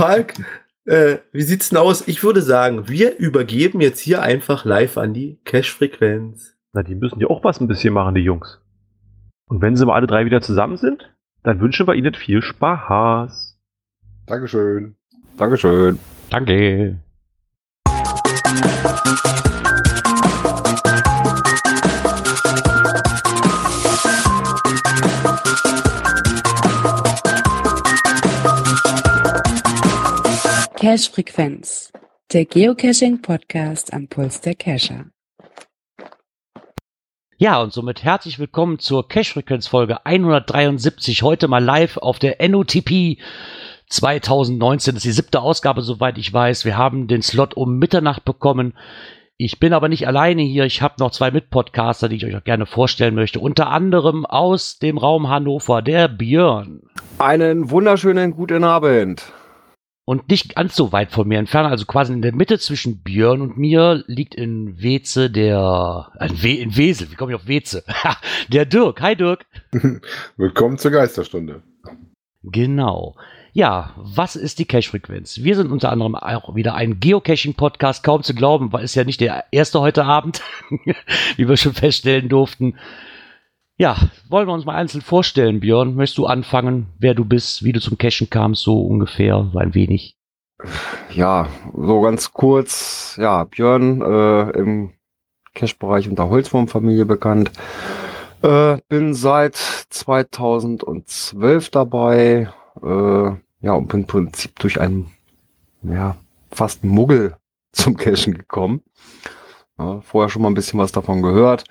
Palk, äh, wie sieht's denn aus? Ich würde sagen, wir übergeben jetzt hier einfach live an die Cash-Frequenz. Na, die müssen ja auch was ein bisschen machen, die Jungs. Und wenn sie mal alle drei wieder zusammen sind, dann wünschen wir ihnen viel Spaß. Dankeschön. Dankeschön. Danke. Cache Frequenz, der Geocaching Podcast am Puls der Cacher. Ja, und somit herzlich willkommen zur Cache Frequenz Folge 173. Heute mal live auf der NOTP 2019. Das ist die siebte Ausgabe, soweit ich weiß. Wir haben den Slot um Mitternacht bekommen. Ich bin aber nicht alleine hier. Ich habe noch zwei Mitpodcaster, die ich euch auch gerne vorstellen möchte. Unter anderem aus dem Raum Hannover, der Björn. Einen wunderschönen guten Abend. Und nicht ganz so weit von mir entfernt, also quasi in der Mitte zwischen Björn und mir, liegt in Weze der, äh, in, We in Wesel, wie komme ich auf Weze? der Dirk. Hi Dirk. Willkommen zur Geisterstunde. Genau. Ja, was ist die Cache-Frequenz? Wir sind unter anderem auch wieder ein Geocaching-Podcast, kaum zu glauben, weil es ja nicht der erste heute Abend, wie wir schon feststellen durften. Ja, wollen wir uns mal einzeln vorstellen, Björn? Möchtest du anfangen, wer du bist, wie du zum Cashen kamst, so ungefähr, so ein wenig? Ja, so ganz kurz. Ja, Björn äh, im Cache-Bereich unter Holzwurmfamilie bekannt. Äh, bin seit 2012 dabei. Äh, ja, und bin im Prinzip durch einen, ja, fast Muggel zum Cashen gekommen. Ja, vorher schon mal ein bisschen was davon gehört.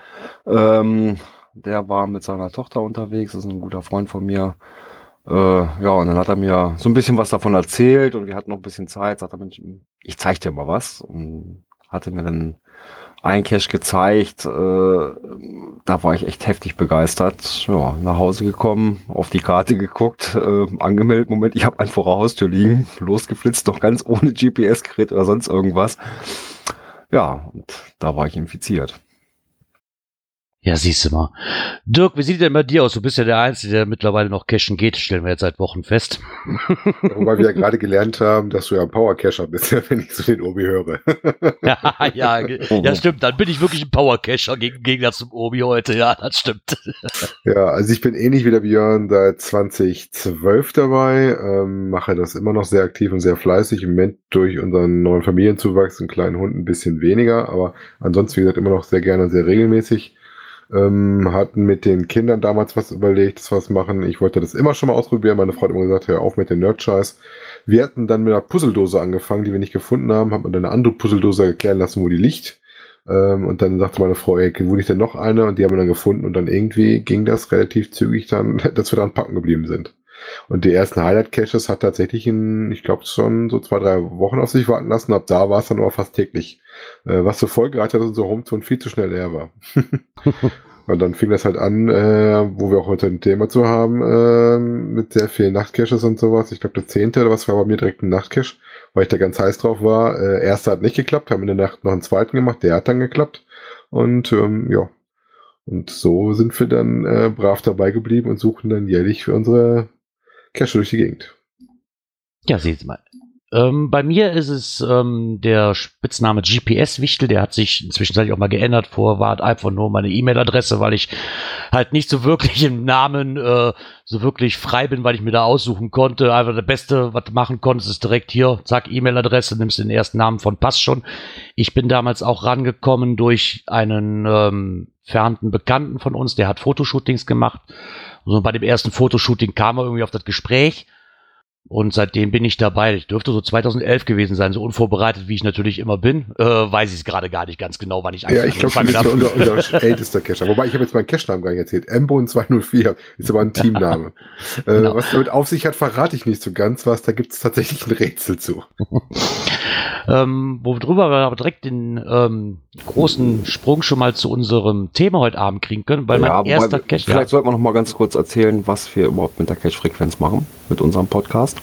Ähm, der war mit seiner Tochter unterwegs, das ist ein guter Freund von mir. Äh, ja, und dann hat er mir so ein bisschen was davon erzählt und wir hatten noch ein bisschen Zeit. Sagt er, Mensch, ich zeig dir mal was. Und hatte mir dann ein Cache gezeigt. Äh, da war ich echt heftig begeistert. Ja, nach Hause gekommen, auf die Karte geguckt, äh, angemeldet. Moment, ich habe einen vor der Haustür liegen, losgeflitzt, doch ganz ohne GPS-Gerät oder sonst irgendwas. Ja, und da war ich infiziert. Ja, siehst du mal. Dirk, wie sieht denn bei dir aus? Du bist ja der Einzige, der mittlerweile noch cashen geht, stellen wir jetzt seit Wochen fest. Wobei wir ja gerade gelernt haben, dass du ja ein Power-Cacher bist, wenn ich so den Obi höre. ja, ja, ja, stimmt. Dann bin ich wirklich ein Power-Cacher gegen Gegensatz zum Obi heute. Ja, das stimmt. ja, also ich bin ähnlich wie der Björn seit 2012 dabei, ähm, mache das immer noch sehr aktiv und sehr fleißig. Im Moment durch unseren neuen Familienzuwachs, einen kleinen Hund, ein bisschen weniger, aber ansonsten, wie gesagt, immer noch sehr gerne und sehr regelmäßig. Ähm, hatten mit den Kindern damals was überlegt, wir was machen. Ich wollte das immer schon mal ausprobieren. Meine Frau hat immer gesagt, hör auf mit den Nerd-Scheiß. Wir hatten dann mit einer Puzzledose angefangen, die wir nicht gefunden haben. Hat man dann eine andere Puzzledose erklären lassen, wo die liegt. Ähm, und dann sagte meine Frau, ey, wo liegt denn noch eine? Und die haben wir dann gefunden. Und dann irgendwie ging das relativ zügig dann, dass wir dann packen geblieben sind. Und die ersten Highlight-Caches hat tatsächlich in, ich glaube, schon so zwei, drei Wochen auf sich warten lassen. Ab da war es dann aber fast täglich. Äh, was zur Folge hatte, dass unser Homezone viel zu schnell leer war. Und dann fing das halt an, äh, wo wir auch heute ein Thema zu haben, äh, mit sehr vielen Nachtcaches und sowas. Ich glaube, der zehnte oder was war bei mir direkt ein Nachtcache, weil ich da ganz heiß drauf war. Äh, erster hat nicht geklappt, haben in der Nacht noch einen zweiten gemacht, der hat dann geklappt. Und ähm, ja, und so sind wir dann äh, brav dabei geblieben und suchen dann jährlich für unsere Cache durch die Gegend. Ja, sehen Sie mal. Ähm, bei mir ist es ähm, der Spitzname GPS-Wichtel, der hat sich inzwischen auch mal geändert. Vorher war einfach nur meine E-Mail-Adresse, weil ich halt nicht so wirklich im Namen äh, so wirklich frei bin, weil ich mir da aussuchen konnte. Einfach das Beste, was du machen konntest, ist direkt hier, zack, E-Mail-Adresse, nimmst den ersten Namen von, passt schon. Ich bin damals auch rangekommen durch einen ähm, fernten Bekannten von uns, der hat Fotoshootings gemacht. Und bei dem ersten Fotoshooting kam er irgendwie auf das Gespräch und seitdem bin ich dabei. Ich dürfte so 2011 gewesen sein, so unvorbereitet, wie ich natürlich immer bin. Äh, weiß ich es gerade gar nicht ganz genau, wann ich Ja, ich glaube, das ist unser, unser ältester Cacher. Wobei, ich habe jetzt meinen Cache-Namen gar nicht erzählt. Embon 204 ist aber ein Teamname. äh, genau. Was damit auf sich hat, verrate ich nicht so ganz was. Da gibt es tatsächlich ein Rätsel zu. ähm, worüber wir aber direkt den ähm, großen Sprung schon mal zu unserem Thema heute Abend kriegen können, weil ja, mein erster Cache... Vielleicht ja. sollten wir noch mal ganz kurz erzählen, was wir überhaupt mit der Cache-Frequenz machen, mit unserem Podcast.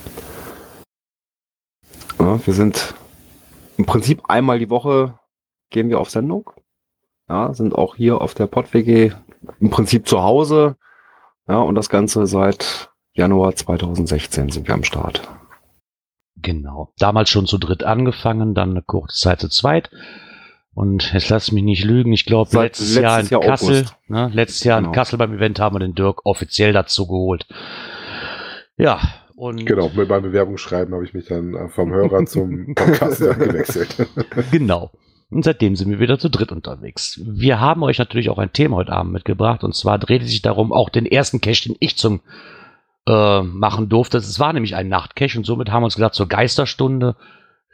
Ja, wir sind im Prinzip einmal die Woche gehen wir auf Sendung. Ja, sind auch hier auf der PodWG im Prinzip zu Hause. Ja, und das Ganze seit Januar 2016 sind wir am Start. Genau. Damals schon zu dritt angefangen, dann eine kurze Zeit zu zweit. Und jetzt lass mich nicht lügen, ich glaube Seit letztes, Jahr in letztes Jahr Kassel, ne, letztes Jahr Genau. in Kassel beim Event haben wir den Dirk offiziell dazu geholt. Ja, und Genau, mit meinem Bewerbungsschreiben habe ich mich dann äh, vom Hörer zum Podcast gewechselt. Genau. Und seitdem sind wir wieder zu dritt unterwegs. Wir haben euch natürlich auch ein Thema heute Abend mitgebracht. Und zwar dreht es sich darum, auch den ersten Cache, den ich zum äh, machen durfte. Es war nämlich ein Nachtcache und somit haben wir uns gesagt, zur Geisterstunde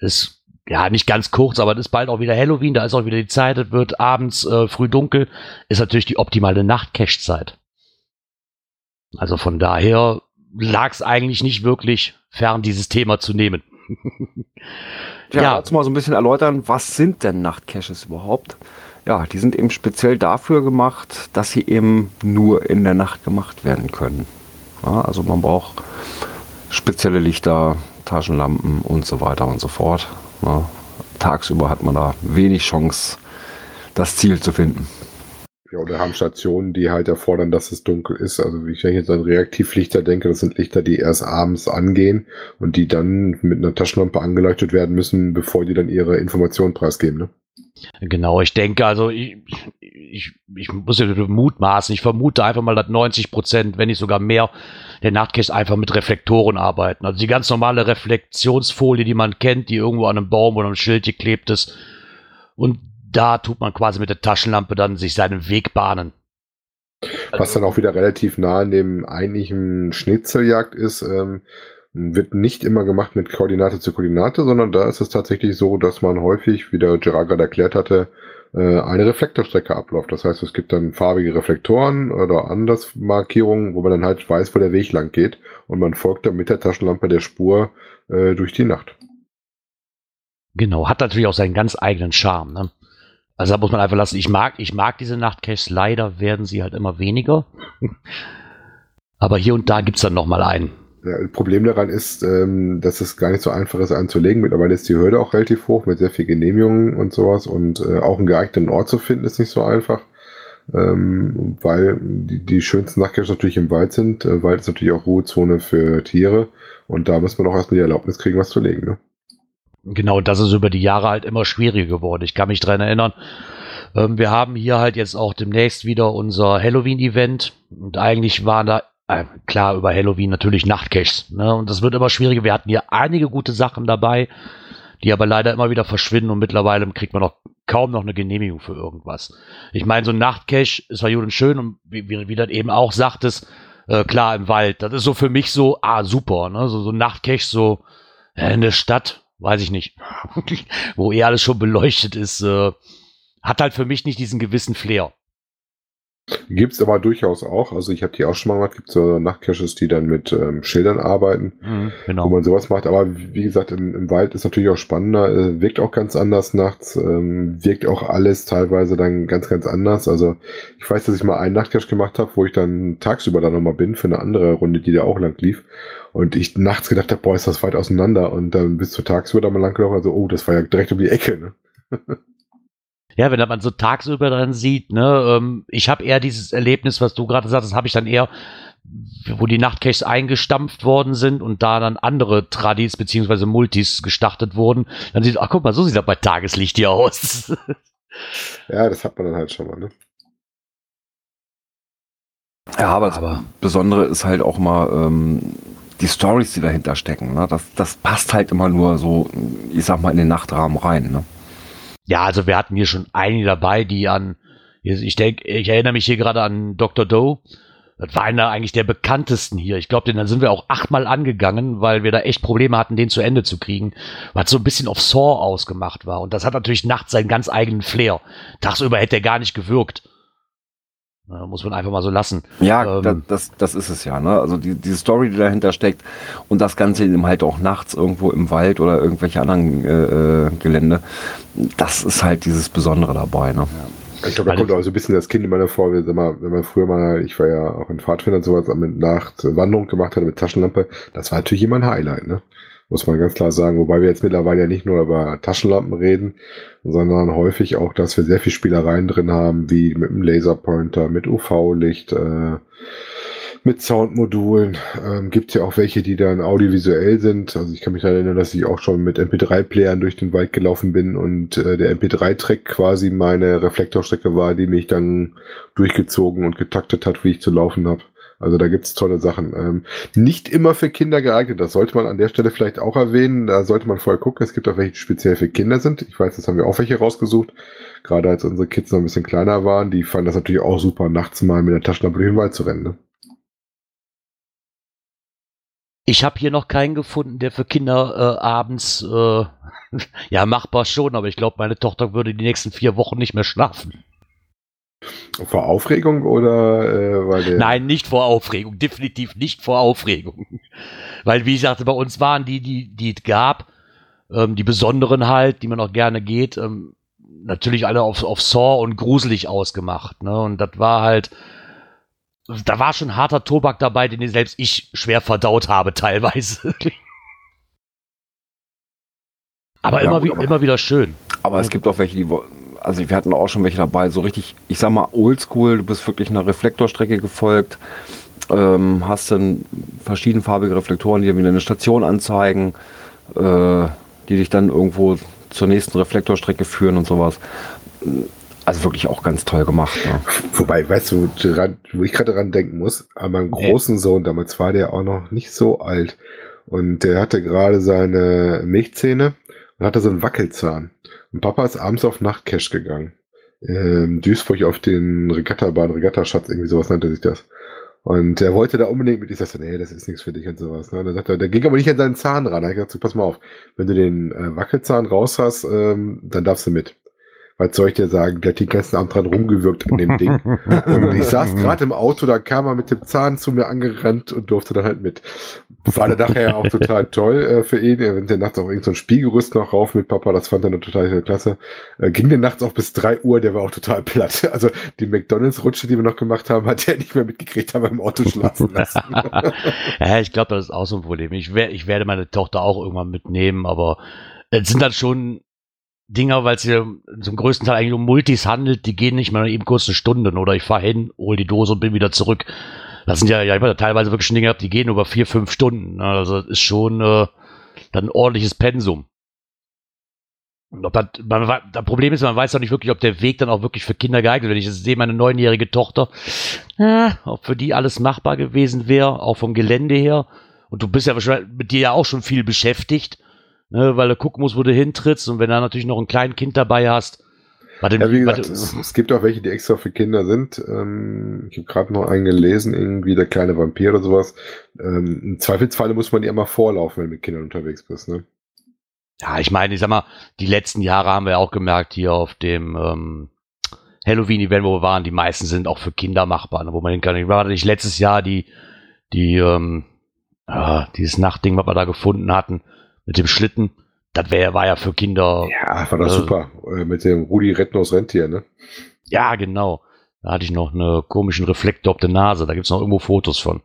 ist ja nicht ganz kurz, aber es ist bald auch wieder Halloween, da ist auch wieder die Zeit, es wird abends äh, früh dunkel, ist natürlich die optimale Nachtcache-Zeit. Also von daher lag es eigentlich nicht wirklich fern, dieses Thema zu nehmen. Ja, Ja. dazu mal so ein bisschen erläutern, was sind denn Nachtcaches überhaupt? Ja, die sind eben speziell dafür gemacht, dass sie eben nur in der Nacht gemacht werden können. Ja, also man braucht spezielle Lichter, Taschenlampen und so weiter und so fort. Ja, tagsüber hat man da wenig Chance, das Ziel zu finden. Ja, oder haben Stationen, die halt erfordern, dass es dunkel ist. Also wie ich jetzt an Reaktivlichter denke, das sind Lichter, die erst abends angehen und die dann mit einer Taschenlampe angeleuchtet werden müssen, bevor die dann ihre Informationen preisgeben. Ne? Genau, ich denke, also ich, ich, ich muss ja mutmaßen, ich vermute einfach mal, dass 90 Prozent, wenn nicht sogar mehr, der Nachtcache einfach mit Reflektoren arbeiten. Also die ganz normale Reflektionsfolie, die man kennt, die irgendwo an einem Baum oder einem Schild geklebt ist. Und da tut man quasi mit der Taschenlampe dann sich seinen Weg bahnen. Was dann auch wieder relativ nah an dem eigentlichen Schnitzeljagd ist, ähm, wird nicht immer gemacht mit Koordinate zu Koordinate, sondern da ist es tatsächlich so, dass man häufig, wie der Gerard gerade erklärt hatte, äh, eine Reflektorstrecke abläuft. Das heißt, es gibt dann farbige Reflektoren oder anders Markierungen, wo man dann halt weiß, wo der Weg lang geht und man folgt dann mit der Taschenlampe der Spur äh, durch die Nacht. Genau, hat natürlich auch seinen ganz eigenen Charme. Ne? Also da muss man einfach lassen. Ich mag, ich mag diese Nachtcaches. Leider werden sie halt immer weniger. Aber hier und da gibt es dann noch mal einen. Ja, das Problem daran ist, ähm, dass es gar nicht so einfach ist anzulegen. Mittlerweile ist die Hürde auch relativ hoch mit sehr viel Genehmigungen und sowas und äh, auch einen geeigneten Ort zu finden ist nicht so einfach, ähm, weil die, die schönsten Nachtcaches natürlich im Wald sind. Äh, Wald ist natürlich auch Ruhezone für Tiere und da muss man auch erstmal die Erlaubnis kriegen, was zu legen. Ne? Genau, das ist über die Jahre halt immer schwieriger geworden. Ich kann mich dran erinnern. Ähm, wir haben hier halt jetzt auch demnächst wieder unser Halloween-Event und eigentlich waren da klar über Halloween natürlich Nachtcaches. Ne? Und das wird immer schwieriger. Wir hatten hier einige gute Sachen dabei, die aber leider immer wieder verschwinden und mittlerweile kriegt man noch kaum noch eine Genehmigung für irgendwas. Ich meine, so ein Nachtcache ist gut und schön und wie, wie, wie das eben auch sagtest, äh, klar im Wald. Das ist so für mich so, ah, super, ne? So, so ein Nachtcache so äh, in der Stadt, weiß ich nicht, wo eh alles schon beleuchtet ist, äh, hat halt für mich nicht diesen gewissen Flair. Gibt's aber durchaus auch. Also ich habe die auch schon mal gemacht. Gibt so Nachtcaches, die dann mit ähm, Schildern arbeiten. wo genau. man sowas macht. Aber wie gesagt, im, im Wald ist natürlich auch spannender, äh, wirkt auch ganz anders nachts, ähm, wirkt auch alles teilweise dann ganz, ganz anders. Also ich weiß, dass ich mal einen Nachtcache gemacht habe, wo ich dann tagsüber da nochmal bin für eine andere Runde, die da auch lang lief. Und ich nachts gedacht habe, boah, ist das weit auseinander. Und dann bis zu tagsüber da mal lang gelaufen, also, oh, das war ja direkt um die Ecke, ne? Ja, wenn man so tagsüber dran sieht, ne, ähm, ich habe eher dieses Erlebnis, was du gerade sagst, das habe ich dann eher, wo die Nachtcaches eingestampft worden sind und da dann andere Tradis beziehungsweise Multis gestartet wurden, dann sieht, ach guck mal, so sieht das bei Tageslicht hier aus. Ja, das hat man dann halt schon mal, ne? Ja, aber das Aber- Besondere ist halt auch mal ähm, die Stories, die dahinter stecken. Ne? Das, das passt halt immer nur so, ich sag mal, in den Nachtrahmen rein. Ne? Ja, also wir hatten hier schon einige dabei, die an, ich denke, ich erinnere mich hier gerade an Dr. Doe. Das war einer eigentlich der bekanntesten hier. Ich glaube, den dann sind wir auch achtmal angegangen, weil wir da echt Probleme hatten, den zu Ende zu kriegen, weil so ein bisschen auf Saw ausgemacht war. Und das hat natürlich nachts seinen ganz eigenen Flair. Tagsüber hätte er gar nicht gewirkt. Ja, muss man einfach mal so lassen. Ja, Ähm. das, das, das ist es ja. Ne? Also die, die Story, die dahinter steckt und das Ganze eben halt auch nachts irgendwo im Wald oder irgendwelche anderen äh, äh, Gelände, das ist halt dieses Besondere dabei. Ne? Ich glaube, da kommt auch so ein bisschen das Kind in meiner vor, wenn man, wenn man früher mal, ich war ja auch in Pfadfinder und sowas, mit Nacht Wanderung gemacht hatte mit Taschenlampe, das war natürlich immer ein Highlight, ne? Muss man ganz klar sagen. Wobei wir jetzt mittlerweile ja nicht nur über Taschenlampen reden, sondern häufig auch, dass wir sehr viel Spielereien drin haben, wie mit dem Laserpointer, mit UV-Licht, äh, mit Soundmodulen. Ähm, gibt ja auch welche, die dann audiovisuell sind. Also ich kann mich daran erinnern, dass ich auch schon mit MP3-Playern durch den Wald gelaufen bin und äh, der MP3-Track quasi meine Reflektorstrecke war, die mich dann durchgezogen und getaktet hat, wie ich zu laufen habe. Also da gibt's tolle Sachen. Ähm, nicht immer für Kinder geeignet, das sollte man an der Stelle vielleicht auch erwähnen. Da sollte man vorher gucken. Es gibt auch welche, die speziell für Kinder sind. Ich weiß, das haben wir auch welche rausgesucht. Gerade als unsere Kids noch ein bisschen kleiner waren, die fanden das natürlich auch super, nachts mal mit der Taschenlampe durch den Wald zu rennen. Ne? Ich habe hier noch keinen gefunden, der für Kinder äh, abends, äh, ja, machbar schon, aber ich glaube, meine Tochter würde die nächsten vier Wochen nicht mehr schlafen. Vor Aufregung oder äh, weil der Nein, nicht vor Aufregung, definitiv nicht vor Aufregung. Weil, wie ich sagte, bei uns waren die, die, die es gab, ähm, die besonderen halt, die man auch gerne geht, ähm, natürlich alle auf, auf Saw und gruselig ausgemacht. Ne? Und das war halt, da war schon harter Tobak dabei, den selbst ich schwer verdaut habe teilweise. aber Ja, immer, gut, aber- immer wieder schön. Aber es gibt auch welche, die, wo- also wir hatten auch schon welche dabei, so richtig, ich sag mal, oldschool, du bist wirklich einer Reflektorstrecke gefolgt, ähm, hast dann verschiedenfarbige Reflektoren, die dir wieder eine Station anzeigen, äh, die dich dann irgendwo zur nächsten Reflektorstrecke führen und sowas. Also wirklich auch ganz toll gemacht. Ne? Wobei, weißt du, dran, wo ich gerade dran denken muss, an meinem großen Sohn, damals war der auch noch nicht so alt. Und der hatte gerade seine Milchzähne und hatte so einen Wackelzahn. Und Papa ist abends auf Nachtcash gegangen. Ähm, Duisburg auf den Regattabahn, Regattaschatz, irgendwie sowas nannte sich das. Und er wollte da unbedingt mit. Ich sagte, nee, das ist nichts für dich und sowas. Ne? Dann sagt er, der ging aber nicht an seinen Zahn ran. Da hab ich gesagt, pass mal auf, wenn du den äh, Wackelzahn raus hast, ähm, dann darfst du mit. Was soll ich dir sagen? Der hat den ganzen Abend dran rumgewirkt an dem Ding. Und ich saß gerade im Auto, da kam er mit dem Zahn zu mir angerannt und durfte dann halt mit. War dann nachher auch total toll äh, für ihn. Er der nachts auf irgendein so ein Spielgerüst noch rauf mit Papa, das fand er total klasse. Äh, ging der nachts auch bis drei Uhr, der war auch total platt. Also die McDonalds-Rutsche, die wir noch gemacht haben, hat er nicht mehr mitgekriegt, haben wir im Auto schlafen lassen. ja, ich glaube, das ist auch so ein Problem. Ich, wer, ich werde meine Tochter auch irgendwann mitnehmen, aber es sind dann schon Dinger, weil es hier zum größten Teil eigentlich um Multis handelt, die gehen nicht mal eben kurz eine Stunde oder ich fahre hin, hol die Dose und bin wieder zurück. Das sind ja, ja ich teilweise wirklich schon Dinge gehabt, die gehen über vier, fünf Stunden. ne? Also das ist schon äh, dann ein ordentliches Pensum. Und ob das, man, das Problem ist, man weiß auch nicht wirklich, ob der Weg dann auch wirklich für Kinder geeignet. Wenn ich sehe, meine neunjährige Tochter, äh, ob für die alles machbar gewesen wäre, auch vom Gelände her. Und du bist ja wahrscheinlich mit dir ja auch schon viel beschäftigt, ne, weil du gucken musst, wo du hintrittst. Und wenn du natürlich noch ein kleines Kind dabei hast, warte, Ja, wie gesagt, es, es gibt auch welche, die extra für Kinder sind. Ähm, ich habe gerade noch einen gelesen, irgendwie der kleine Vampir oder sowas. Ähm, Im Zweifelsfalle muss man die immer vorlaufen, wenn du mit Kindern unterwegs bist. Ne? Ja, ich meine, ich sag mal, die letzten Jahre haben wir auch gemerkt hier auf dem ähm, Halloween-Event, wo wir waren, die meisten sind auch für Kinder machbar, ne, wo man hin kann. Ich war nicht letztes Jahr die, die, ähm, ah, dieses Nachtding, was wir da gefunden hatten, mit dem Schlitten. Das wär, war ja für Kinder. Ja, war doch Äh, super. Äh, mit dem Rudi Rettnos Rentier, ne? Ja, genau. Da hatte ich noch einen komischen Reflektor auf der Nase. Da gibt's noch irgendwo Fotos von.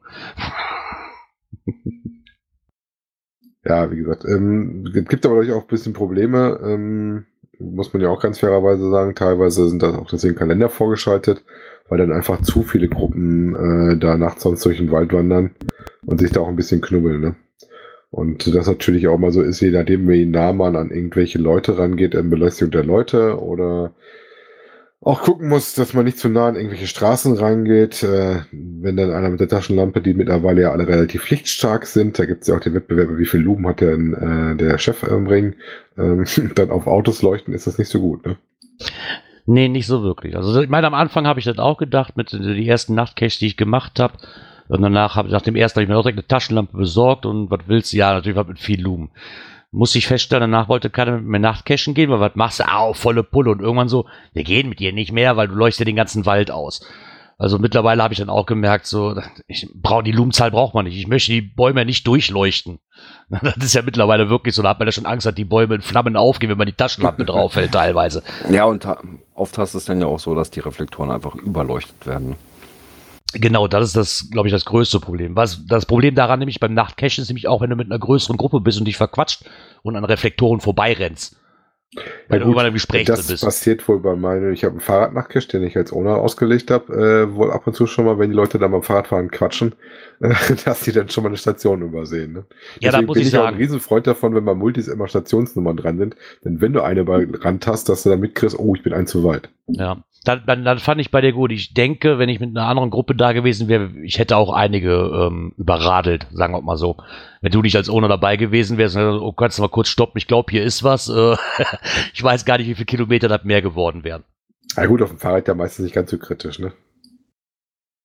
Ja, wie gesagt, ähm, es gibt aber natürlich auch ein bisschen Probleme, ähm, muss man ja auch ganz fairerweise sagen. Teilweise sind da auch deswegen Kalender vorgeschaltet, weil dann einfach zu viele Gruppen äh, da nachts sonst durch den Wald wandern und sich da auch ein bisschen knubbeln, ne? Und das natürlich auch mal so ist, je nachdem, wie nah man an irgendwelche Leute rangeht, in Belästigung der Leute oder auch gucken muss, dass man nicht zu nah an irgendwelche Straßen rangeht. Äh, wenn dann einer mit der Taschenlampe, die mittlerweile ja alle relativ lichtstark sind, da gibt es ja auch den Wettbewerb, wie viel Lumen hat denn äh, der Chef im Ring, ähm, dann auf Autos leuchten, ist das nicht so gut. Ne? Nee, nicht so wirklich. Also ich meine, am Anfang habe ich das auch gedacht, mit äh, die ersten Nachtcaches, die ich gemacht habe. Und danach habe ich nach dem ersten habe ich mir auch direkt eine Taschenlampe besorgt und was willst du? Ja, natürlich was mit viel Lumen. Muss ich feststellen, danach wollte keiner mit mir Nachtcachen gehen, weil was machst du? Au, volle Pulle. Und irgendwann so, wir gehen mit dir nicht mehr, weil du leuchtest den ganzen Wald aus. Also mittlerweile habe ich dann auch gemerkt, so, ich brauche die Lumenzahl braucht man nicht. Ich möchte die Bäume nicht durchleuchten. Das ist ja mittlerweile wirklich so, da hat man ja schon Angst, dass die Bäume in Flammen aufgehen, wenn man die Taschenlampe draufhält teilweise. Ja, und oft hast du es dann ja auch so, dass die Reflektoren einfach überleuchtet werden. Genau, das ist das, glaube ich, das größte Problem. Was das Problem daran nämlich beim Nachtcachen ist nämlich auch, wenn du mit einer größeren Gruppe bist und dich verquatscht und an Reflektoren vorbeirennst. Wenn du gut, über einem Gespräch das bist. passiert wohl bei meinen, ich habe einen Fahrradnachtcache, den ich als Owner ausgelegt habe, äh, wohl ab und zu schon mal, wenn die Leute dann beim Fahrradfahren quatschen, äh, dass die dann schon mal eine Station übersehen. Ne? Ja, da muss bin ich ich auch ein sagen, Riesenfreund davon, wenn bei Multis immer Stationsnummern dran sind. Denn wenn du eine bei Rand hast, dass du dann mitkriegst, oh, ich bin ein zu weit. Ja, dann, dann, dann fand ich bei dir gut. Ich denke, wenn ich mit einer anderen Gruppe da gewesen wäre, ich hätte auch einige ähm, überradelt, sagen wir mal so. Wenn du nicht als Owner dabei gewesen wärst, dann, oh, kannst du mal kurz stoppen, ich glaube, hier ist was. Äh, ich weiß gar nicht, wie viele Kilometer das mehr geworden wären. Na gut, auf dem Fahrrad ja meistens nicht ganz so kritisch, ne?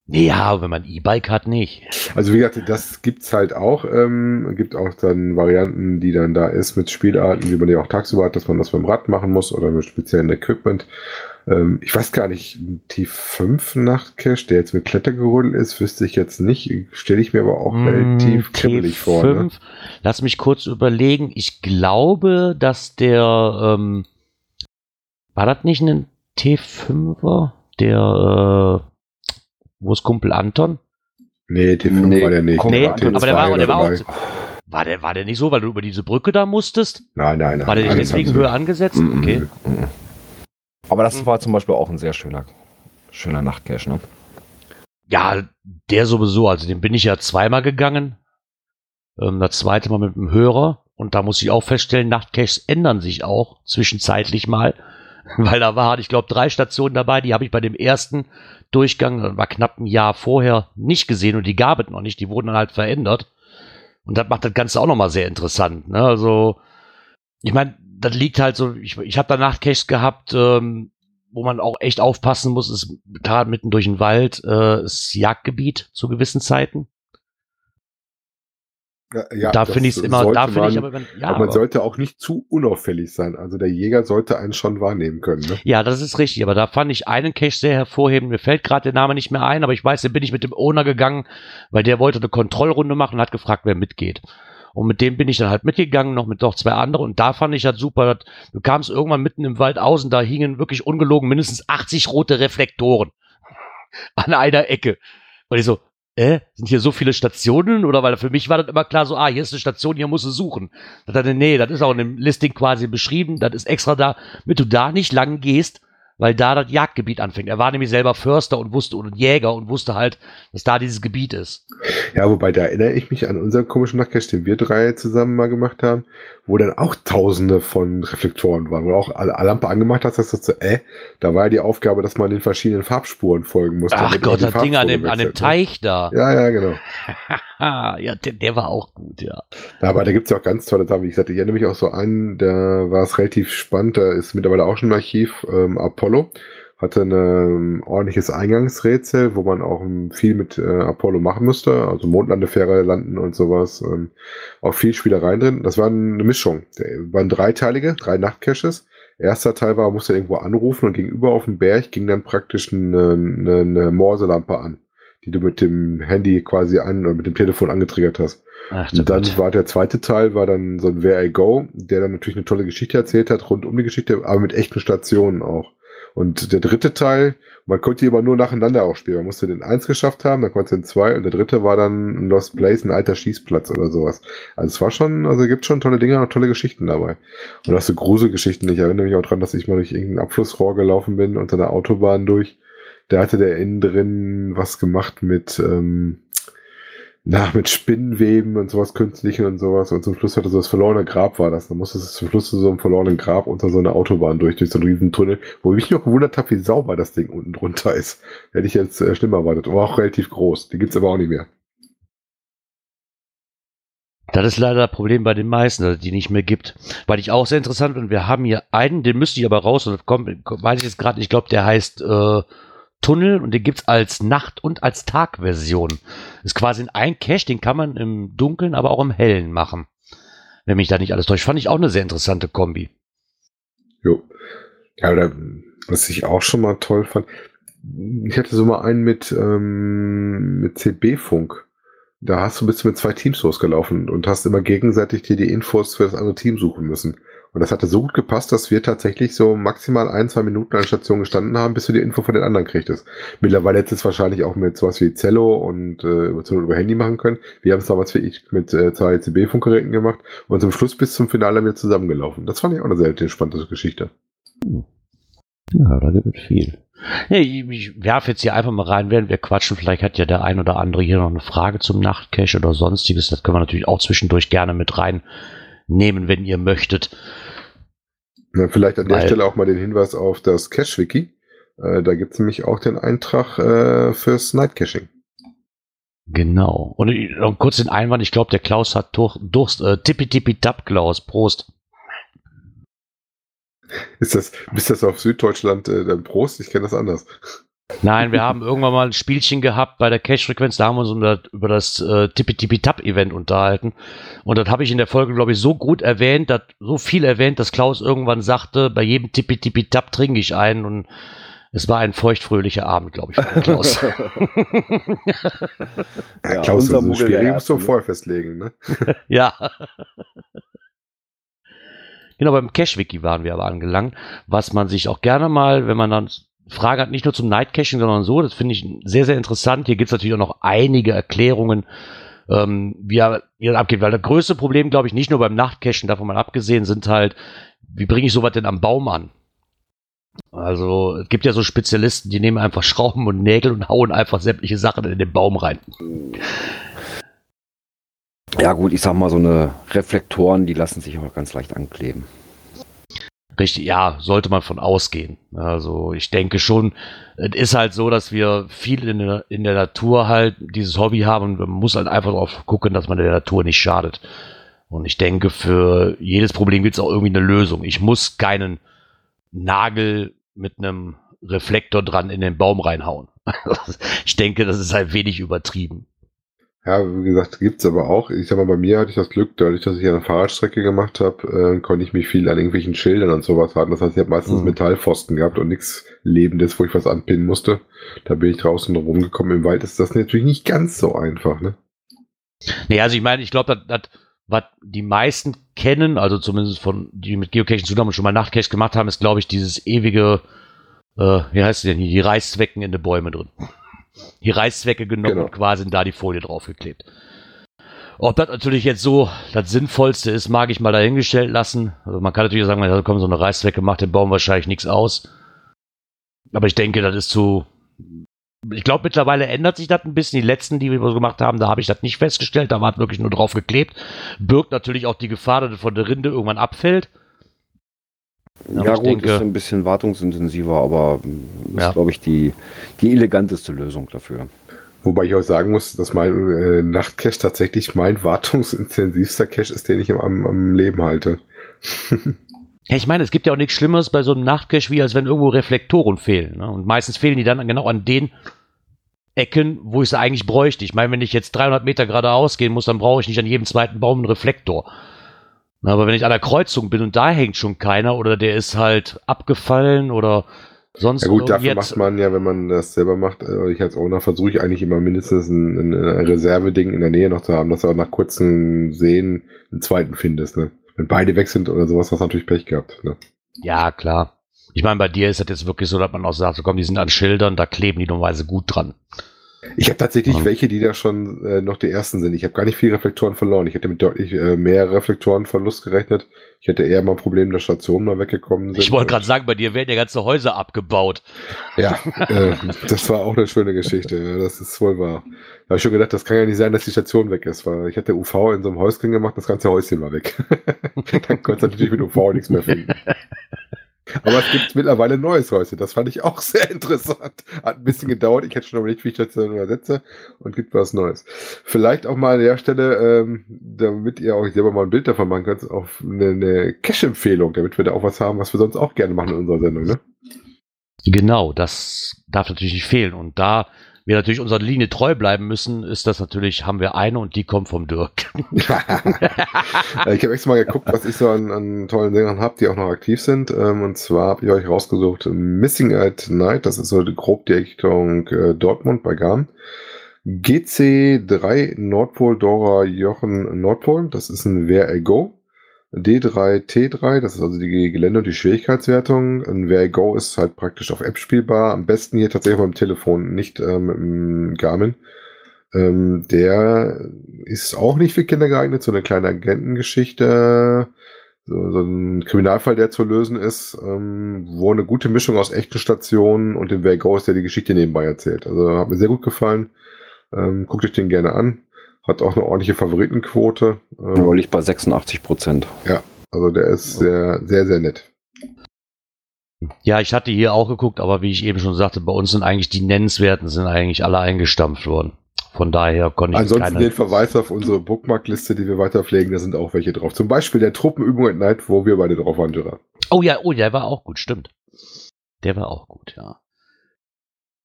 Nee, ja, wenn man E-Bike hat, nicht. Also wie gesagt, das gibt's halt auch. Ähm, gibt auch dann Varianten, die dann da ist mit Spielarten, wie man die auch tagsüber hat, dass man das mit dem Rad machen muss oder mit speziellen Equipment. Ähm, ich weiß gar nicht, ein T5 Nachtcache, der jetzt mit Klettergerödel ist, wüsste ich jetzt nicht. Stelle ich mir aber auch Mm, relativ kribbelig vor. Ne? T5. Lass mich kurz überlegen. Ich glaube, dass der, ähm, war das nicht ein T5er? Der, äh, wo ist Kumpel Anton? Nee, T5 Nee, war der nicht. Nee, T2 aber der war, der war auch, war der, war der nicht so, weil du über diese Brücke da musstest? Nein, nein, nein. War der nicht deswegen höher angesetzt? Okay. Mhm. Aber das war zum Beispiel auch ein sehr schöner, schöner Nachtcache, ne? Ja, der sowieso. Also den bin ich ja zweimal gegangen. Ähm, das zweite Mal mit dem Hörer. Und da muss ich auch feststellen, Nachtcaches ändern sich auch zwischenzeitlich mal. Weil da waren, ich glaube, drei Stationen dabei, die habe ich bei dem ersten Durchgang, das war knapp ein Jahr vorher, nicht gesehen und die gab es noch nicht. Die wurden dann halt verändert. Und das macht das Ganze auch nochmal sehr interessant. Ne? Also, ich meine, das liegt halt so, ich, ich habe da Nachtcaches gehabt, ähm, wo man auch echt aufpassen muss, ist da mitten durch den Wald, äh, ist Jagdgebiet zu gewissen Zeiten. Ja, ja, da finde ich es immer, da finde ich man- aber, wenn, ja, aber man aber, sollte auch nicht zu unauffällig sein. Also der Jäger sollte einen schon wahrnehmen können. Ne? ja, das ist richtig, aber da fand ich einen Cache sehr hervorhebend. Mir fällt gerade der Name nicht mehr ein, aber ich weiß, den bin ich mit dem Owner gegangen, weil der wollte eine Kontrollrunde machen und hat gefragt, wer mitgeht. Und mit dem bin ich dann halt mitgegangen, noch mit noch zwei anderen. Und da fand ich halt super, dass, du kamst irgendwann mitten im Wald aus und da hingen wirklich ungelogen mindestens 80 rote Reflektoren an einer Ecke. Und ich so, äh, sind hier so viele Stationen? Oder weil für mich war das immer klar so, ah, hier ist eine Station, hier musst du suchen. Da dachte, nee, das ist auch in dem Listing quasi beschrieben, das ist extra da, damit du da nicht lang gehst, weil da das Jagdgebiet anfängt. Er war nämlich selber Förster und wusste, und Jäger und wusste halt, dass da dieses Gebiet ist. Ja, wobei da erinnere ich mich an unseren komischen Nachtcache, den wir drei zusammen mal gemacht haben, wo dann auch tausende von Reflektoren waren, wo du auch alle Lampe angemacht hast, dass du so, äh, da war ja die Aufgabe, dass man den verschiedenen Farbspuren folgen musste. Ach Gott, das Ding an dem, an dem ne? Teich da. Ja, ja, genau. ja, der, der war auch gut, ja. Ja, aber da gibt's ja auch ganz tolle Sachen. Wie gesagt, ich erinnere mich auch so an, da war es relativ spannend, da ist mittlerweile auch schon ein Archiv, ähm, Apollo. Hatte ein ähm, ordentliches Eingangsrätsel, wo man auch ähm, viel mit äh, Apollo machen musste, also Mondlandefähre landen und sowas. Ähm, auch viel Spielereien drin. Das war eine Mischung. Der, waren dreiteilige, drei Nachtcaches. Erster Teil war, musste irgendwo anrufen und gegenüber auf dem Berg ging dann praktisch eine, eine, eine Morselampe an, die du mit dem Handy quasi an oder mit dem Telefon angetriggert hast. Ach, Und dann Gott. war der zweite Teil, war dann so ein Where I Go, der dann natürlich eine tolle Geschichte erzählt hat, rund um die Geschichte, aber mit echten Stationen auch. Und der dritte Teil, man konnte die aber nur nacheinander auch spielen. Man musste den eins geschafft haben, dann konnte den zwei und der dritte war dann ein Lost Place, ein alter Schießplatz oder sowas. Also es war schon, also gibt schon tolle Dinge und tolle Geschichten dabei. Und auch so Gruselgeschichten. Ich erinnere mich auch dran, dass ich mal durch irgendein Abflussrohr gelaufen bin, unter der Autobahn durch. Da hatte der innen drin was gemacht mit, ähm, na, mit Spinnenweben und sowas künstlichen und sowas. Und zum Schluss hatte so das verlorene Grab war das. Dann musste es zum Schluss zu so einem verlorenen Grab unter so einer Autobahn durch, durch so einen riesen Tunnel, wo ich mich noch gewundert habe, wie sauber das Ding unten drunter ist. Hätte ich jetzt äh, schlimmer erwartet. War auch relativ groß. Die gibt's aber auch nicht mehr. Das ist leider das Problem bei den meisten, dass es die nicht mehr gibt. Weil ich auch sehr interessant finde, wir haben hier einen, den müsste ich aber raus, und kommt, weiß ich jetzt gerade, nicht, ich glaube, der heißt äh, Tunnel und den gibt's als Nacht- und als Tagversion. Ist quasi ein Cache, den kann man im Dunkeln, aber auch im Hellen machen. Wenn mich da nicht alles täuscht. Fand ich auch eine sehr interessante Kombi. Jo. Ja, oder was ich auch schon mal toll fand, ich hatte so mal einen mit, ähm, mit CB-Funk. Da hast du bist du mit zwei Teams losgelaufen und hast immer gegenseitig dir die Infos für das andere Team suchen müssen. Und das hatte so gut gepasst, dass wir tatsächlich so maximal ein, zwei Minuten an der Station gestanden haben, bis du die Info von den anderen kriegtest. Mittlerweile hättest du es wahrscheinlich auch mit sowas wie Zello und äh, über, über Handy machen können. Wir haben es damals wie ich mit äh, zwei ECB-Funkgeräten gemacht und zum Schluss bis zum Finale haben wir zusammengelaufen. Das fand ich auch eine sehr spannende Geschichte. Ja, da gibt es viel. Ja, ich, ich werfe jetzt hier einfach mal rein, während wir quatschen. Vielleicht hat ja der ein oder andere hier noch eine Frage zum Nachtcache oder sonstiges. Das können wir natürlich auch zwischendurch gerne mit reinnehmen, wenn ihr möchtet. Ja, vielleicht an der Weil- Stelle auch mal den Hinweis auf das Cache-Wiki. Äh, da gibt es nämlich auch den Eintrag äh, fürs Night-Caching. Genau. Und noch kurz den Einwand, ich glaube, der Klaus hat durch, Durst. Äh, tippi tippi tap, Klaus. Prost. Ist das, bist das auf Süddeutschland äh, dein Prost? Ich kenne das anders. Nein, wir haben irgendwann mal ein Spielchen gehabt bei der Cache-Frequenz, da haben wir uns über das äh, Tippi-Tippi-Tap-Event unterhalten. Und das habe ich in der Folge, glaube ich, so gut erwähnt, dass, so viel erwähnt, dass Klaus irgendwann sagte, bei jedem Tippi-Tippi-Tap trinke ich einen und es war ein feuchtfröhlicher Abend, glaube ich, für den Klaus. Ja, Ja, Klaus, unser so der musst du ne? vorher festlegen, ne? ja. Genau, beim Cache-Wiki waren wir aber angelangt, was man sich auch gerne mal, wenn man dann Frage hat, nicht nur zum Night-Caching, sondern so, das finde ich sehr, sehr interessant. Hier gibt es natürlich auch noch einige Erklärungen, ähm, wie er, wie er abgeht, weil das größte Problem, glaube ich, nicht nur beim Nachtcachen, davon mal abgesehen, sind halt, wie bringe ich sowas denn am Baum an? Also, es gibt ja so Spezialisten, die nehmen einfach Schrauben und Nägel und hauen einfach sämtliche Sachen in den Baum rein. Ja gut, ich sag mal, so eine Reflektoren, die lassen sich auch ganz leicht ankleben. Richtig, ja, sollte man von ausgehen. Also ich denke schon, es ist halt so, dass wir viel in der, in der Natur halt dieses Hobby haben und man muss halt einfach darauf gucken, dass man der Natur nicht schadet. Und ich denke, für jedes Problem gibt es auch irgendwie eine Lösung. Ich muss keinen Nagel mit einem Reflektor dran in den Baum reinhauen. ich denke, das ist halt wenig übertrieben. Ja, wie gesagt, gibt's aber auch. Ich sag mal, bei mir hatte ich das Glück, dadurch, dass ich eine Fahrradstrecke gemacht habe, äh, konnte ich mich viel an irgendwelchen Schildern und sowas halten. Das heißt, ich habe meistens Mhm. Metallpfosten gehabt und nichts Lebendes, wo ich was anpinnen musste. Da bin ich draußen rumgekommen. Im Wald ist das natürlich nicht ganz so einfach, ne? Nee, also ich meine, ich glaube, das, was die meisten kennen, also zumindest von, die mit Geocaching zu tun haben und schon mal Nachtcache gemacht haben, ist, glaube ich, dieses ewige, äh, wie heißt es denn hier, die Reißzwecken in den Bäume drin. Die Reißzwecke genommen Genau. und quasi da die Folie draufgeklebt. Ob das natürlich jetzt so das Sinnvollste ist, mag ich mal dahingestellt lassen. Also man kann natürlich sagen, da kommt so eine Reißzwecke, macht dem Baum wahrscheinlich nichts aus. Aber ich denke, das ist zu. Ich glaube, mittlerweile ändert sich das ein bisschen. Die letzten, die wir so gemacht haben, da habe ich das nicht festgestellt. Da war es wirklich nur drauf geklebt. Birgt natürlich auch die Gefahr, dass es von der Rinde irgendwann abfällt. Ja ich gut, denke- ist ein bisschen wartungsintensiver, aber mm, ist, Ja. glaube ich, die, die eleganteste Lösung dafür. Wobei ich auch sagen muss, dass mein äh, Nachtcache tatsächlich mein wartungsintensivster Cache ist, den ich am, am Leben halte. Ja, ich meine, es gibt ja auch nichts Schlimmeres bei so einem Nachtcache, wie als wenn irgendwo Reflektoren fehlen. Ne? Und meistens fehlen die dann genau an den Ecken, wo ich sie eigentlich bräuchte. Ich meine, wenn ich jetzt 300 Meter geradeaus gehen muss, dann brauche ich nicht an jedem zweiten Baum einen Reflektor. Aber wenn ich an der Kreuzung bin und da hängt schon keiner oder der ist halt abgefallen oder sonst Ja gut, dafür macht man ja, wenn man das selber macht, äh, ich als Owner versuche ich eigentlich immer mindestens ein, ein, Reserveding in der Nähe noch zu haben, dass du auch nach kurzen Seen einen zweiten findest. Ne? Wenn beide weg sind oder sowas, hast du natürlich Pech gehabt. Ne? Ja, klar. Ich meine, bei dir ist das jetzt wirklich so, dass man auch sagt, so komm, die sind an Schildern, da kleben die normalerweise gut dran. Ich habe tatsächlich Ja. welche, die da schon äh, noch die ersten sind. Ich habe gar nicht viel Reflektoren verloren. Ich hätte mit deutlich äh, mehr Reflektorenverlust gerechnet. Ich hätte eher mal ein Problem, dass Stationen mal weggekommen sind. Ich wollte gerade sagen, bei dir werden ja ganze Häuser abgebaut. Ja, äh, das war auch eine schöne Geschichte. Das ist wohl wahr. Da habe ich schon gedacht, das kann ja nicht sein, dass die Station weg ist, weil ich hatte UV in so einem Häuschen gemacht, das ganze Häuschen war weg. Dann konnte natürlich mit UV nichts mehr finden. Aber es gibt mittlerweile neues Häuschen. Das fand ich auch sehr interessant. Hat ein bisschen gedauert. Ich hätte schon überlegt, wie ich das dann übersetze und gibt was Neues. Vielleicht auch mal an der Stelle, ähm, damit ihr euch selber mal ein Bild davon machen könnt, auf eine, eine Cache-Empfehlung, damit wir da auch was haben, was wir sonst auch gerne machen in unserer Sendung. Ne? Genau, das darf natürlich nicht fehlen. Und da wir natürlich unserer Linie treu bleiben müssen, ist das natürlich, haben wir eine und die kommt vom Dirk. Äh, ich habe extra mal geguckt, was ich so an, an tollen Sängern habe, die auch noch aktiv sind. Ähm, und zwar habe ich euch rausgesucht Missing at Night, das ist so grob die Richtung äh, Dortmund bei Garn. GC3 Nordpol Dora Jochen Nordpol, das ist ein Where I Go. D3, T3, das ist also die Gelände- und die Schwierigkeitswertung. Ein Where Go ist halt praktisch auf App spielbar. Am besten hier tatsächlich beim Telefon, nicht ähm, dem Garmin. Ähm, der ist auch nicht für Kinder geeignet, so eine kleine Agentengeschichte, so, so ein Kriminalfall, der zu lösen ist, ähm, wo eine gute Mischung aus echten Stationen und dem Where Go ist, der die Geschichte nebenbei erzählt. Also hat mir sehr gut gefallen. Ähm, guckt euch den gerne an. Hat auch eine ordentliche Favoritenquote. Ähm, Ja, liegt bei 86 Prozent. also der ist sehr, sehr, sehr nett. Ja, ich hatte hier auch geguckt, aber wie ich eben schon sagte, bei uns sind eigentlich die Nennenswerten sind eigentlich alle eingestampft worden. Von daher konnte ich Ansonsten keine. den Verweis auf unsere Bookmark-Liste, die wir weiter pflegen, da sind auch welche drauf. Zum Beispiel der Truppenübung at Night, wo wir beide drauf waren, Gerard. Oh ja, oh, der war auch gut, stimmt. Der war auch gut, ja.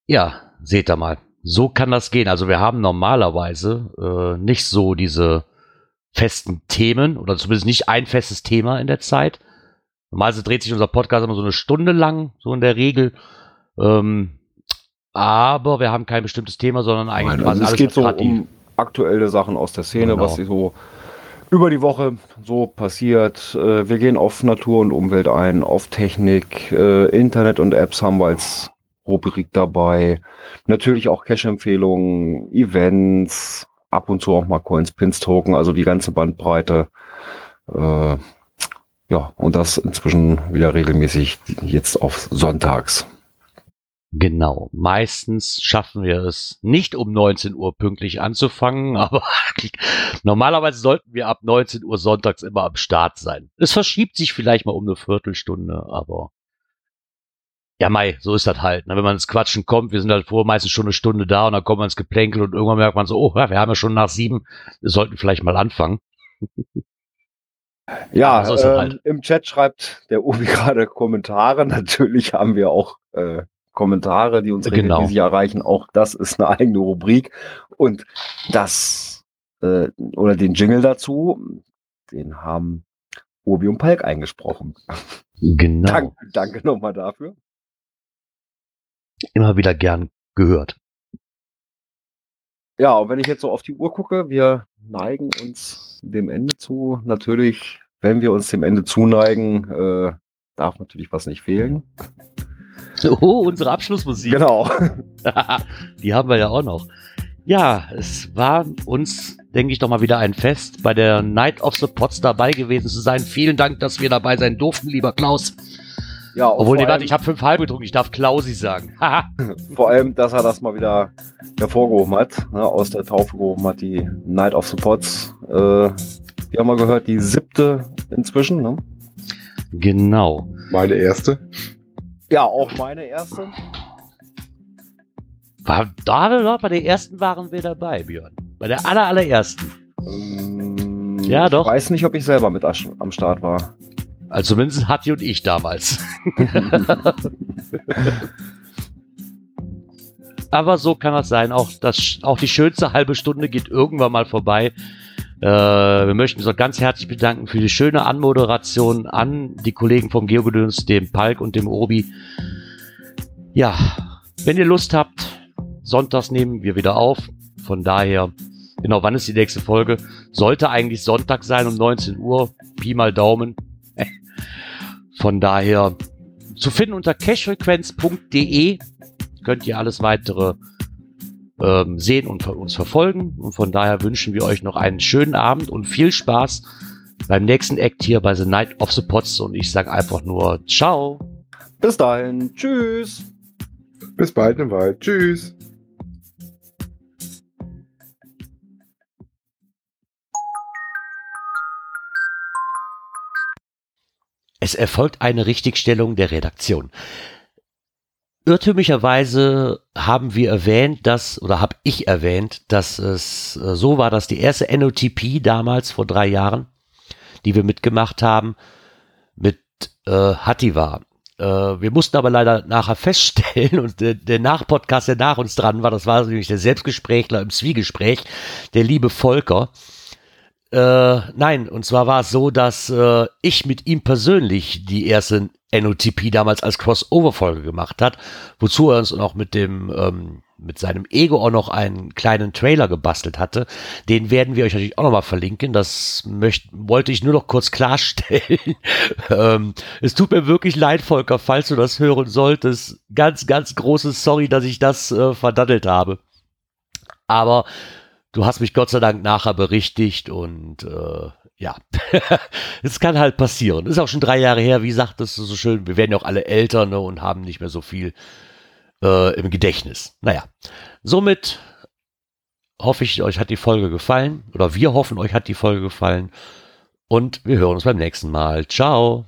Ja, seht ihr mal. So kann das gehen. Also wir haben normalerweise äh, nicht so diese festen Themen oder zumindest nicht ein festes Thema in der Zeit. Normalerweise dreht sich unser Podcast immer so eine Stunde lang, so in der Regel. Ähm, aber wir haben kein bestimmtes Thema, sondern eigentlich Nein, quasi also es alles geht so um aktuelle Sachen aus der Szene, Genau. was so über die Woche so passiert. Äh, Wir gehen auf Natur und Umwelt ein, auf Technik, äh, Internet und Apps haben wir als Rubrik dabei. Natürlich auch Cash-Empfehlungen, Events, ab und zu auch mal Coins, Pins, Token, also die ganze Bandbreite. Äh, Ja, und das inzwischen wieder regelmäßig jetzt auf Sonntags. Genau. Meistens schaffen wir es nicht um 19 Uhr pünktlich anzufangen, aber normalerweise sollten wir ab 19 Uhr sonntags immer am Start sein. Es verschiebt sich vielleicht mal um eine Viertelstunde, aber ja, Mai, so ist das halt. ne? Wenn man ins Quatschen kommt, wir sind halt vor meistens schon eine Stunde da und dann kommt man ins Geplänkel und irgendwann merkt man so, oh, ja, wir haben ja schon nach sieben, wir sollten vielleicht mal anfangen. Ja, so ist das ähm, halt. im Chat schreibt der Ubi gerade Kommentare. Natürlich haben wir auch äh, Kommentare, die uns Genau. regelmäßig erreichen. Auch das ist eine eigene Rubrik. Und das äh, oder den Jingle dazu, den haben Obi und Palk eingesprochen. Genau. Dank, danke nochmal dafür. Immer wieder gern gehört. Ja, und wenn ich jetzt so auf die Uhr gucke, wir neigen uns dem Ende zu. Natürlich, wenn wir uns dem Ende zuneigen, äh, darf natürlich was nicht fehlen. Oh, unsere Abschlussmusik. Genau. Die haben wir ja auch noch. Ja, es war uns, denke ich, doch mal wieder ein Fest, bei der Night of the Pots dabei gewesen zu sein. Vielen Dank, dass wir dabei sein durften, lieber Klaus. Ja, Obwohl, nee, warte, ich habe fünf halbe getrunken. Ich darf Klausi sagen. Haha. Vor allem, dass er das mal wieder hervorgehoben hat, ne, aus der Taufe gehoben hat, die Night of the Pots. Äh, wir haben mal gehört, die siebte inzwischen. Ne? genau. Meine erste. Ja, auch meine erste. War, da, da, bei der ersten waren wir dabei, Björn. Bei der aller, allerersten. Ähm, Ja, doch. Ich weiß nicht, ob ich selber mit asch- am Start war. Also zumindest Hatti und ich damals. Aber so kann das sein. Auch, das, auch die schönste halbe Stunde geht irgendwann mal vorbei. Äh, wir möchten uns auch ganz herzlich bedanken für die schöne Anmoderation an die Kollegen vom Geogedöns, dem Palk und dem Obi. Ja, wenn ihr Lust habt, sonntags nehmen wir wieder auf. Von daher, genau, wann ist die nächste Folge? Sollte eigentlich Sonntag sein um 19 Uhr. Pi mal Daumen. Von daher zu finden unter cashfrequenz.de könnt ihr alles weitere ähm, sehen und von uns verfolgen. Und von daher wünschen wir euch noch einen schönen Abend und viel Spaß beim nächsten Act hier bei The Night of the Pots. Und ich sage einfach nur Ciao. Bis dahin. Tschüss. Bis bald im Wald. Tschüss. Es erfolgt eine Richtigstellung der Redaktion. Irrtümlicherweise haben wir erwähnt, dass, oder habe ich erwähnt, dass es äh, so war, dass die erste NOTP damals vor drei Jahren, die wir mitgemacht haben, mit äh, Hatti war. Äh, wir mussten aber leider nachher feststellen, und der, der Nachpodcast, der nach uns dran war, das war nämlich der Selbstgesprächler im Zwiegespräch, der liebe Volker, äh, nein, und zwar war es so, dass äh, ich mit ihm persönlich die erste NOTP damals als Crossover-Folge gemacht hat, wozu er uns auch mit dem ähm, mit seinem Ego auch noch einen kleinen Trailer gebastelt hatte. Den werden wir euch natürlich auch nochmal verlinken. Das möcht, wollte ich nur noch kurz klarstellen. ähm, es tut mir wirklich leid, Volker, falls du das hören solltest. Ganz, ganz großes Sorry, dass ich das äh, verdaddelt habe. Aber du hast mich Gott sei Dank nachher berichtigt und äh, ja, es kann halt passieren. Ist auch schon drei Jahre her, wie sagtest du so schön, wir werden ja auch alle älter ne, und haben nicht mehr so viel äh, im Gedächtnis. Naja, somit hoffe ich, euch hat die Folge gefallen oder wir hoffen, euch hat die Folge gefallen und wir hören uns beim nächsten Mal. Ciao.